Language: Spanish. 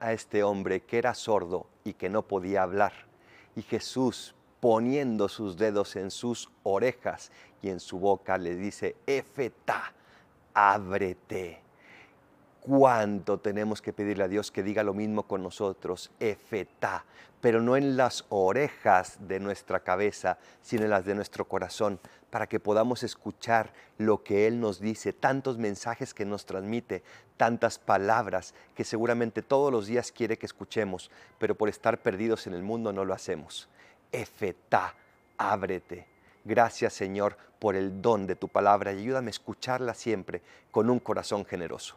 A este hombre que era sordo y que no podía hablar. Y Jesús, poniendo sus dedos en sus orejas y en su boca, le dice, Efeta, ábrete. ¿Cuánto tenemos que pedirle a Dios que diga lo mismo con nosotros? Efeta, pero no en las orejas de nuestra cabeza, sino en las de nuestro corazón, para que podamos escuchar lo que Él nos dice, tantos mensajes que nos transmite, tantas palabras que seguramente todos los días quiere que escuchemos, pero por estar perdidos en el mundo no lo hacemos. Efeta, ábrete. Gracias Señor por el don de tu palabra y ayúdame a escucharla siempre con un corazón generoso.